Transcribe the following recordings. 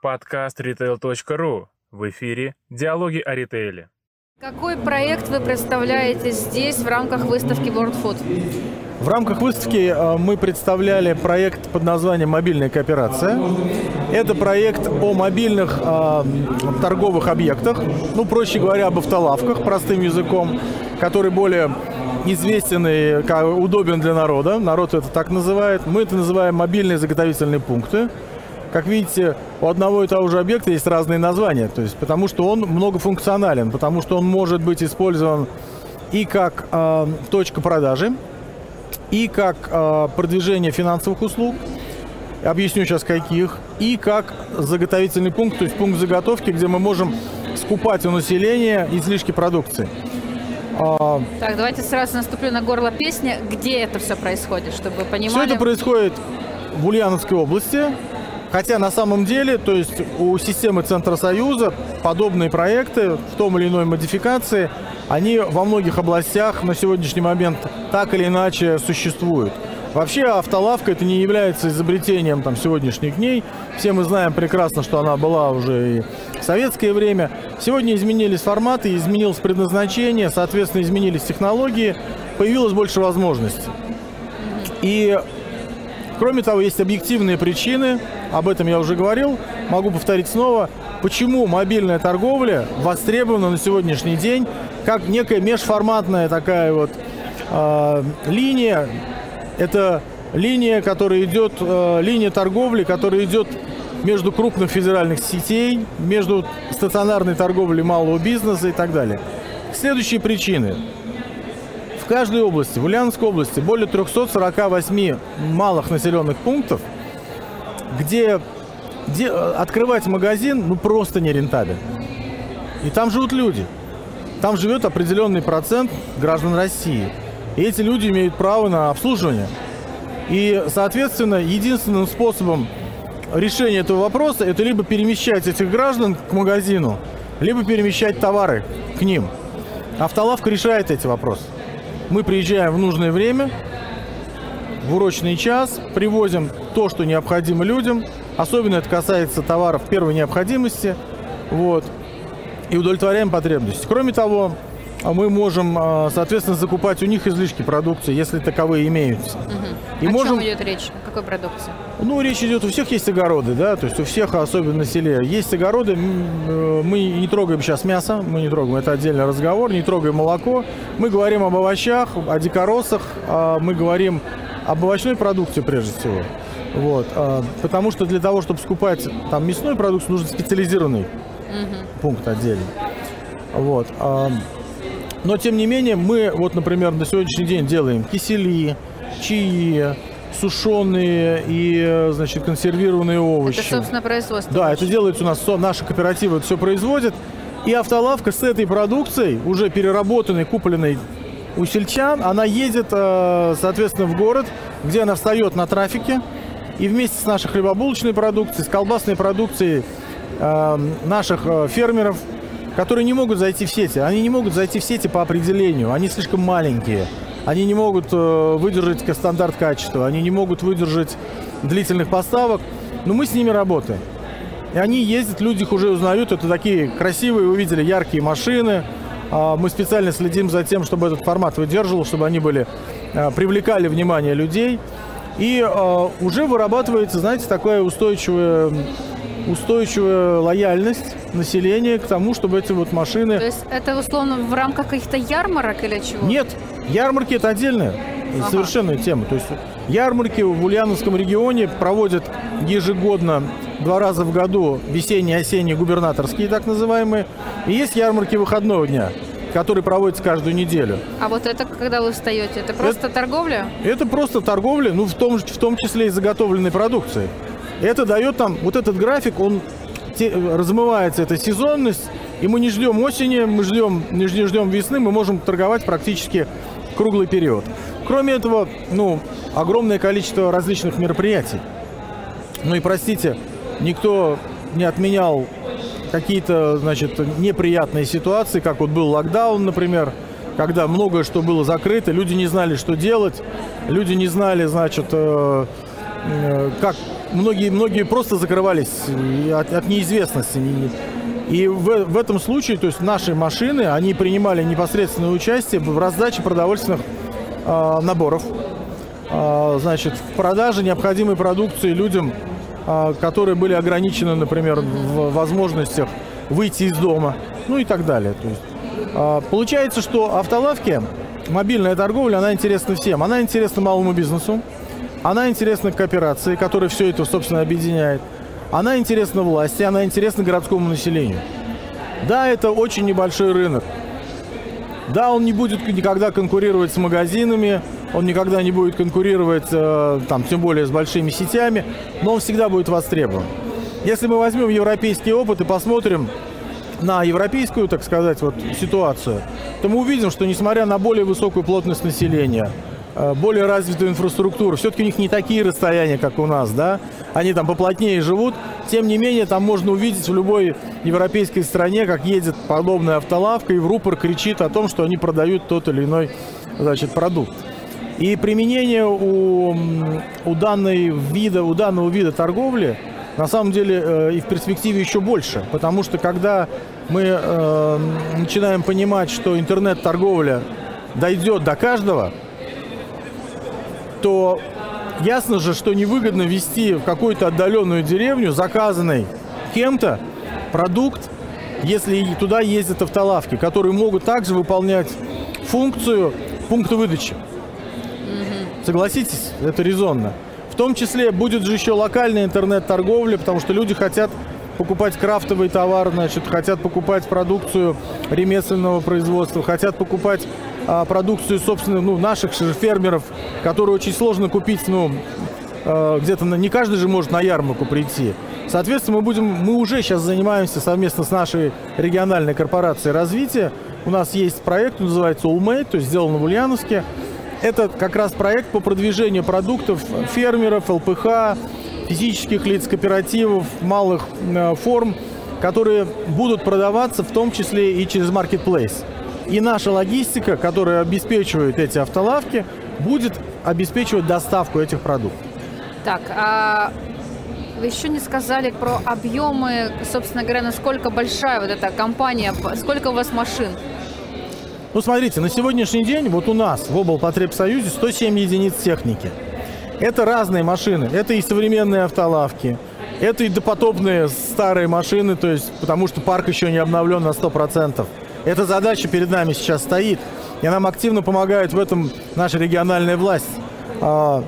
Подкаст retail.ru. В эфире «Диалоги о ритейле». Какой проект вы представляете здесь в рамках выставки World Food? В рамках выставки э, мы представляли проект под названием «Мобильная кооперация». Это проект о мобильных э, торговых объектах, ну, проще говоря, об автолавках, простым языком, который более известен и удобен для народа. Народ это так называет. Мы это называем мобильные заготовительные пункты. Как видите, у одного и того же объекта есть разные названия, то есть потому что он многофункционален, потому что он может быть использован и как э, точка продажи, и как э, продвижение финансовых услуг, объясню сейчас каких, и как заготовительный пункт, то есть пункт заготовки, где мы можем скупать у населения излишки продукции. А, так, давайте сразу наступлю на горло песни. Где это все происходит, чтобы вы понимали? Все это происходит в Ульяновской области. Хотя на самом деле, то есть у системы Центра Союза подобные проекты в том или иной модификации, они во многих областях на сегодняшний момент так или иначе существуют. Вообще автолавка это не является изобретением там, сегодняшних дней. Все мы знаем прекрасно, что она была уже и в советское время. Сегодня изменились форматы, изменилось предназначение, соответственно, изменились технологии, появилось больше возможностей. И кроме того, есть объективные причины, об этом я уже говорил, могу повторить снова, почему мобильная торговля востребована на сегодняшний день как некая межформатная такая вот э, линия это линия, которая идет, э, линия торговли, которая идет между крупных федеральных сетей, между стационарной торговлей малого бизнеса и так далее. Следующие причины. В каждой области, в Ульяновской области, более 348 малых населенных пунктов, где, где открывать магазин ну просто нерентабельно. И там живут люди. Там живет определенный процент граждан России – и эти люди имеют право на обслуживание. И, соответственно, единственным способом решения этого вопроса это либо перемещать этих граждан к магазину, либо перемещать товары к ним. Автолавка решает эти вопросы. Мы приезжаем в нужное время, в урочный час, привозим то, что необходимо людям. Особенно это касается товаров первой необходимости. Вот, и удовлетворяем потребности. Кроме того, а мы можем, а, соответственно, закупать у них излишки продукции, если таковые имеются. Угу. И О можем... чем идет речь? О какой продукции? Ну, речь идет, у всех есть огороды, да, то есть у всех, особенно на селе, есть огороды. Э, мы не трогаем сейчас мясо, мы не трогаем, это отдельный разговор, не трогаем молоко. Мы говорим об овощах, о дикоросах, а мы говорим об овощной продукции прежде всего. Вот, потому что для того, чтобы скупать там мясную продукцию, нужен специализированный угу. пункт отдельный. Вот. Но, тем не менее, мы, вот, например, на сегодняшний день делаем кисели, чаи, сушеные и, значит, консервированные овощи. Это, собственно, производство. Да, это делается у нас, наши кооперативы это все производят. И автолавка с этой продукцией, уже переработанной, купленной у сельчан, она едет, э, соответственно, в город, где она встает на трафике, и вместе с нашей хлебобулочной продукцией, с колбасной продукцией э, наших э, фермеров которые не могут зайти в сети. Они не могут зайти в сети по определению, они слишком маленькие. Они не могут э, выдержать стандарт качества, они не могут выдержать длительных поставок, но мы с ними работаем. И они ездят, люди их уже узнают, это такие красивые, вы видели, яркие машины. А, мы специально следим за тем, чтобы этот формат выдерживал, чтобы они были, э, привлекали внимание людей. И э, уже вырабатывается, знаете, такое устойчивое устойчивая лояльность населения к тому, чтобы эти вот машины... То есть это условно в рамках каких-то ярмарок или чего? Нет, ярмарки это отдельная ага. совершенная тема. То есть ярмарки в Ульяновском регионе проводят ежегодно два раза в году весенние, осенние, губернаторские так называемые. И есть ярмарки выходного дня который проводится каждую неделю. А вот это, когда вы встаете, это просто это, торговля? Это просто торговля, ну, в том, в том числе и заготовленной продукции. Это дает там, вот этот график, он те, размывается, эта сезонность, и мы не ждем осени, мы ждем, не ждем весны, мы можем торговать практически круглый период. Кроме этого, ну, огромное количество различных мероприятий. Ну и простите, никто не отменял какие-то, значит, неприятные ситуации, как вот был локдаун, например, когда многое что было закрыто, люди не знали, что делать, люди не знали, значит, э, э, как многие, многие просто закрывались от, от неизвестности. И в, в этом случае, то есть наши машины, они принимали непосредственное участие в раздаче продовольственных э, наборов, э, значит, в продаже необходимой продукции людям, которые были ограничены, например, в возможностях выйти из дома, ну и так далее. То есть, э, получается, что автолавки, мобильная торговля, она интересна всем. Она интересна малому бизнесу, она интересна кооперации, которая все это, собственно, объединяет. Она интересна власти, она интересна городскому населению. Да, это очень небольшой рынок. Да, он не будет никогда конкурировать с магазинами, он никогда не будет конкурировать, э, там, тем более с большими сетями, но он всегда будет востребован. Если мы возьмем европейский опыт и посмотрим на европейскую, так сказать, вот ситуацию, то мы увидим, что несмотря на более высокую плотность населения, Э, более развитую инфраструктуру. Все-таки у них не такие расстояния, как у нас, да? Они там поплотнее живут. Тем не менее, там можно увидеть в любой европейской стране, как едет подобная автолавка, и в рупор кричит о том, что они продают тот или иной, значит, продукт. И применение у, у, данной вида, у данного вида торговли на самом деле э, и в перспективе еще больше. Потому что когда мы э, начинаем понимать, что интернет-торговля дойдет до каждого, то ясно же, что невыгодно вести в какую-то отдаленную деревню заказанный кем-то продукт, если туда ездят автолавки, которые могут также выполнять функцию пункта выдачи. Согласитесь, это резонно. В том числе будет же еще локальная интернет-торговля, потому что люди хотят покупать крафтовый товар, значит, хотят покупать продукцию ремесленного производства, хотят покупать а, продукцию, собственно, ну, наших фермеров, которую очень сложно купить, ну, а, где-то на, не каждый же может на ярмарку прийти. Соответственно, мы будем, мы уже сейчас занимаемся совместно с нашей региональной корпорацией развития. У нас есть проект, называется Allmade, то есть сделан в Ульяновске. Это как раз проект по продвижению продуктов фермеров, ЛПХ, физических лиц, кооперативов, малых э, форм, которые будут продаваться в том числе и через Marketplace. И наша логистика, которая обеспечивает эти автолавки, будет обеспечивать доставку этих продуктов. Так, а вы еще не сказали про объемы, собственно говоря, насколько большая вот эта компания, сколько у вас машин? Ну, смотрите, на сегодняшний день вот у нас в облпотребсоюзе 107 единиц техники. Это разные машины. Это и современные автолавки, это и допотопные старые машины, то есть, потому что парк еще не обновлен на 100%. Эта задача перед нами сейчас стоит, и нам активно помогает в этом наша региональная власть. А,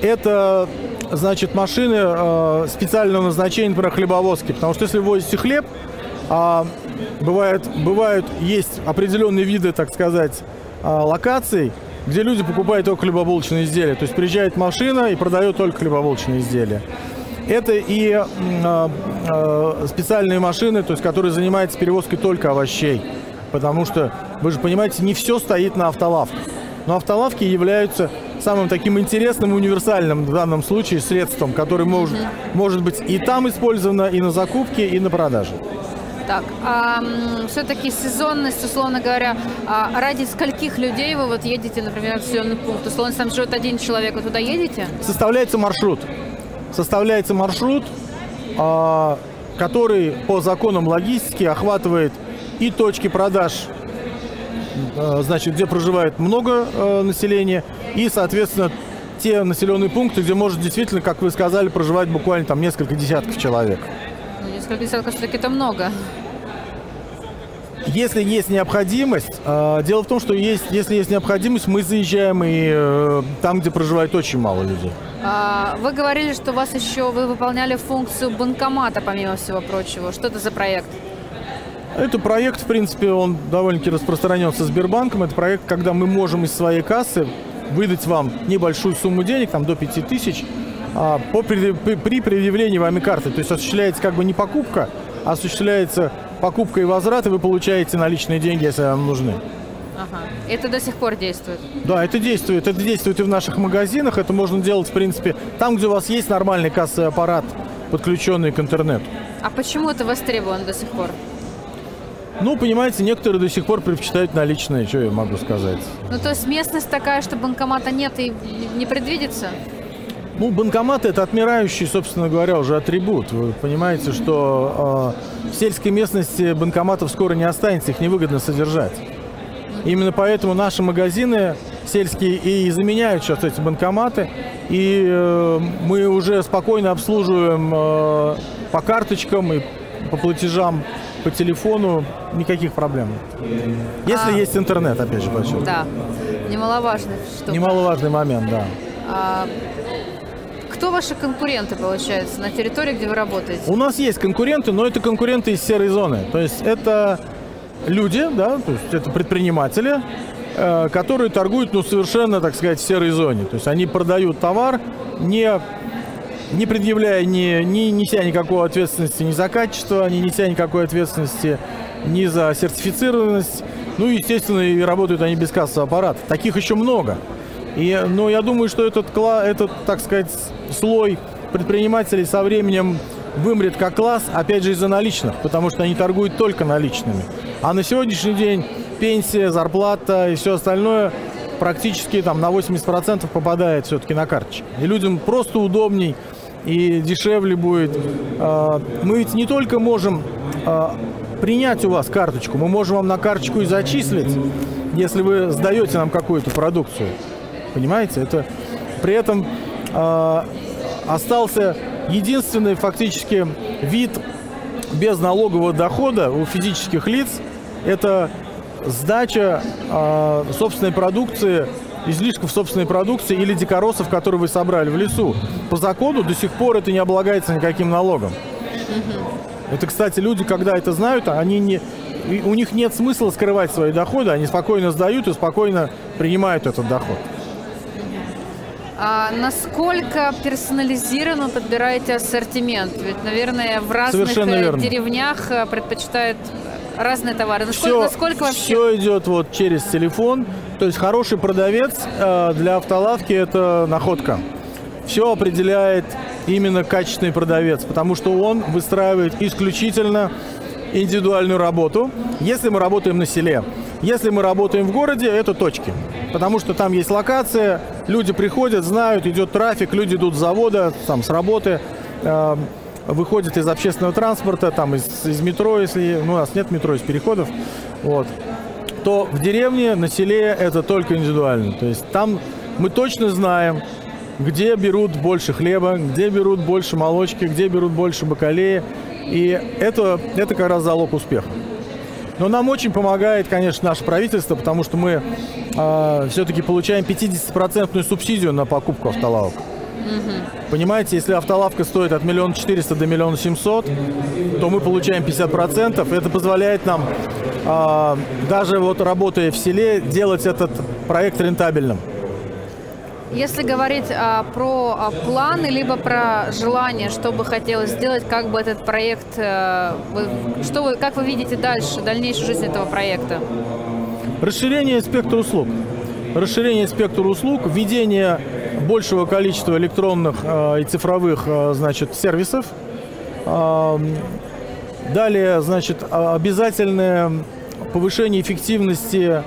это, значит, машины а, специального назначения, например, хлебовозки, потому что если вы возите хлеб, а, бывает, бывают, есть определенные виды, так сказать, локаций, где люди покупают только хлебобулочные изделия. То есть приезжает машина и продает только хлебобулочные изделия. Это и э, э, специальные машины, то есть, которые занимаются перевозкой только овощей потому что, вы же понимаете, не все стоит на автолавках. Но автолавки являются самым таким интересным и универсальным в данном случае средством, который может, может быть и там использовано, и на закупке, и на продаже. Так, а, все-таки сезонность, условно говоря, а ради скольких людей вы вот едете, например, в населенный пункт? Условно, там живет один человек, вы туда едете? Составляется маршрут. Составляется маршрут, а, который по законам логистики охватывает и точки продаж, э, значит, где проживает много э, населения, и, соответственно, те населенные пункты, где может действительно, как вы сказали, проживать буквально там несколько десятков человек. Ну, несколько десятков все-таки это много. Если есть необходимость, э, дело в том, что есть, если есть необходимость, мы заезжаем и э, там, где проживает очень мало людей. А, вы говорили, что у вас еще вы выполняли функцию банкомата, помимо всего прочего. Что это за проект? Это проект, в принципе, он довольно-таки распространен со Сбербанком. Это проект, когда мы можем из своей кассы выдать вам небольшую сумму денег, там до 5 тысяч, а, по, при, при предъявлении вами карты. То есть осуществляется как бы не покупка, а осуществляется покупка и возврат, и вы получаете наличные деньги, если вам нужны. Ага. Это до сих пор действует? Да, это действует. Это действует и в наших магазинах. Это можно делать, в принципе, там, где у вас есть нормальный кассовый аппарат, подключенный к интернету. А почему это востребовано до сих пор? Ну, понимаете, некоторые до сих пор предпочитают наличные, что я могу сказать. Ну, то есть местность такая, что банкомата нет и не предвидится? Ну, банкомат это отмирающий, собственно говоря, уже атрибут. Вы понимаете, что э, в сельской местности банкоматов скоро не останется, их невыгодно содержать. Именно поэтому наши магазины сельские и заменяют сейчас эти банкоматы. И э, мы уже спокойно обслуживаем э, по карточкам и по платежам по телефону никаких проблем. Если А. есть интернет, опять же, подчеркиваю. Да, немаловажно. Что... Немаловажный момент, да. А, кто ваши конкуренты, получается, на территории, где вы работаете? У нас есть конкуренты, но это конкуренты из серой зоны. То есть это люди, да, то есть это предприниматели, э, которые торгуют, ну, совершенно, так сказать, в серой зоне. То есть они продают товар, не, не предъявляя, не, не неся никакой ответственности ни за качество, не неся никакой ответственности ни за сертифицированность. Ну, естественно, и работают они без кассового аппарата. Таких еще много. И, ну, я думаю, что этот, этот, так сказать, слой предпринимателей со временем вымрет как класс, опять же, из-за наличных, потому что они торгуют только наличными. А на сегодняшний день пенсия, зарплата и все остальное практически там на 80% попадает все-таки на карточки. И людям просто удобней и дешевле будет. А, Мы ведь не только можем а, принять у вас карточку, мы можем вам на карточку и зачислить, если вы сдаете нам какую-то продукцию. Понимаете? Это при этом а, остался единственный фактически вид без налогового дохода у физических лиц это сдача а, собственной продукции, излишков собственной продукции или дикоросов, которые вы собрали в лесу. По закону до сих пор это не облагается никаким налогом. Это, кстати, люди, когда это знают, они не, у них нет смысла скрывать свои доходы, они спокойно сдают и спокойно принимают этот доход. А насколько персонализированно подбираете ассортимент? Ведь, наверное, в разных э, деревнях э, предпочитают разные товары. Насколько, Все, насколько вообще? все идет вот через телефон. То есть хороший продавец э, для автолавки это находка. Все определяет именно качественный продавец, потому что он выстраивает исключительно индивидуальную работу. Если мы работаем на селе, если мы работаем в городе, это точки. Потому что там есть локация, люди приходят, знают, идет трафик, люди идут с завода, там, с работы, э, выходят из общественного транспорта, там, из, из метро, если ну, у нас нет метро, из переходов, вот, то в деревне, на селе это только индивидуально. То есть там мы точно знаем, где берут больше хлеба, где берут больше молочки, где берут больше бакалеи. И это, это как раз залог успеха. Но нам очень помогает, конечно, наше правительство, потому что мы все-таки получаем 50% субсидию на покупку автолавок. Понимаете, если автолавка стоит от миллиона четыреста до миллиона семьсот, то мы получаем 50%. Это позволяет нам, а, даже вот работая в селе, делать этот проект рентабельным. Если говорить а, про а, планы, либо про желание, что бы хотелось сделать, как бы этот проект, э, вы- что вы, как вы видите дальше, дальнейшую жизнь этого проекта? Расширение спектра услуг. Расширение спектра услуг, введение большего количества электронных э, и цифровых э, значит, сервисов. А, Далее, значит, а- обязательное повышение эффективности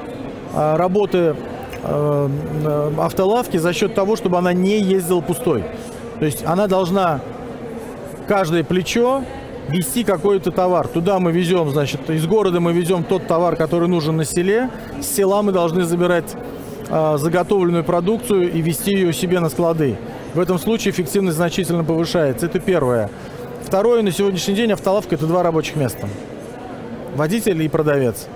а, работы э, э, автолавки за счет того, чтобы она не ездила пустой. То есть она должна каждое плечо вести какой-то товар. Туда мы везем, значит, из города мы везем тот товар, который нужен на селе. С села мы должны забирать а, заготовленную продукцию и вести ее себе на склады. В этом случае эффективность значительно повышается. Это первое. Второе, на сегодняшний день автолавка – это два рабочих места. Водитель и продавец.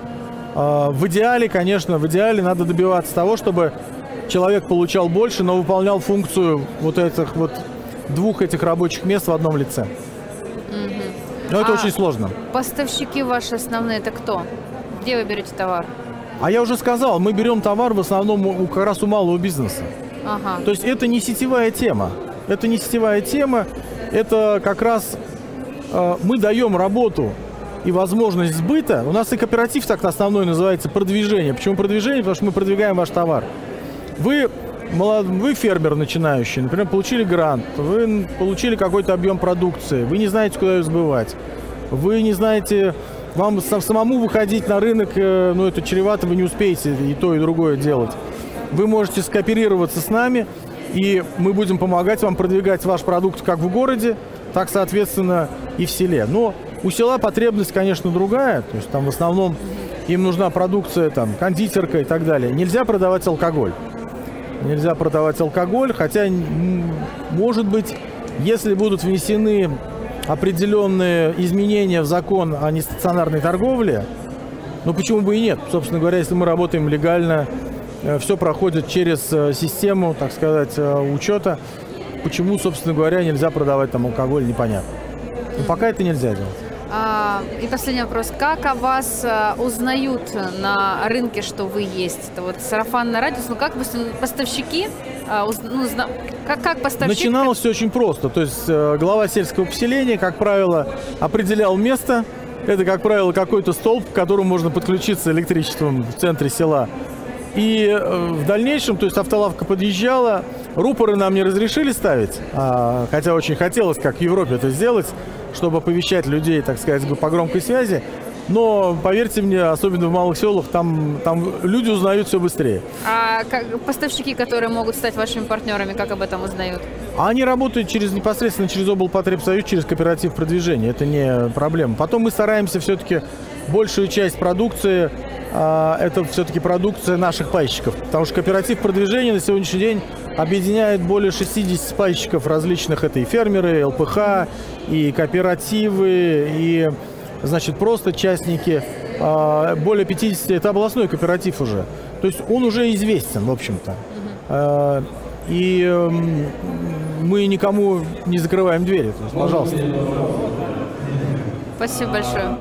А, В идеале, конечно, в идеале надо добиваться того, чтобы человек получал больше, но выполнял функцию вот этих вот двух этих рабочих мест в одном лице. Но это А- очень сложно. Поставщики ваши основные это кто? Где вы берете товар? А я уже сказал, мы берем товар в основном у, как раз у малого бизнеса. Ага. То есть это не сетевая тема. Это не сетевая тема. Это как раз э, мы даем работу и возможность сбыта. У нас и кооператив так основной называется продвижение. Почему продвижение? Потому что мы продвигаем ваш товар. Вы, молод... вы фермер начинающий, например, получили грант, вы получили какой-то объем продукции, вы не знаете, куда ее сбывать, вы не знаете, вам са- самому выходить на рынок, э, ну это чревато, вы не успеете и то, и другое делать. Вы можете скооперироваться с нами И мы будем помогать вам продвигать ваш продукт как в городе, так, соответственно, и в селе. Но у села потребность, конечно, другая. То есть там в основном им нужна продукция, там, кондитерка и так далее. Нельзя продавать алкоголь. Нельзя продавать алкоголь, хотя, может быть, если будут внесены определенные изменения в закон о нестационарной торговле, ну почему бы и нет? Собственно говоря, если мы работаем легально, э, все проходит через э, систему, так сказать, э, учета, почему, собственно говоря, нельзя продавать там алкоголь, непонятно. Но пока это нельзя делать. А, и последний вопрос. Как о вас а, узнают на рынке, что вы есть? Это вот сарафанный радиус, ну как поставщики, а, ну, как, как поставщик? Начиналось все очень просто. То есть э, глава сельского поселения, как правило, определял место. Это, как правило, какой-то столб, к которому можно подключиться электричеством в центре села. И э, в дальнейшем, то есть автолавка подъезжала, рупоры нам не разрешили ставить, а, хотя очень хотелось, как в Европе это сделать, чтобы оповещать людей, так сказать, по громкой связи. Но, поверьте мне, особенно в малых селах, там, там люди узнают все быстрее. А как, поставщики, которые могут стать вашими партнерами, как об этом узнают? Они работают через непосредственно через облпотребсоюз, через кооператив продвижения. Это не проблема. Потом мы стараемся все-таки большую часть продукции а, это все-таки продукция наших пайщиков. Потому что кооператив продвижения на сегодняшний день объединяет более 60 пайщиков различных. Это и фермеры, и ЛПХ, и кооперативы, и, значит, просто частники. А, более 50 это областной кооператив уже. То есть он уже известен, в общем-то. А, и эм, мы никому не закрываем двери. Пожалуйста. Спасибо большое.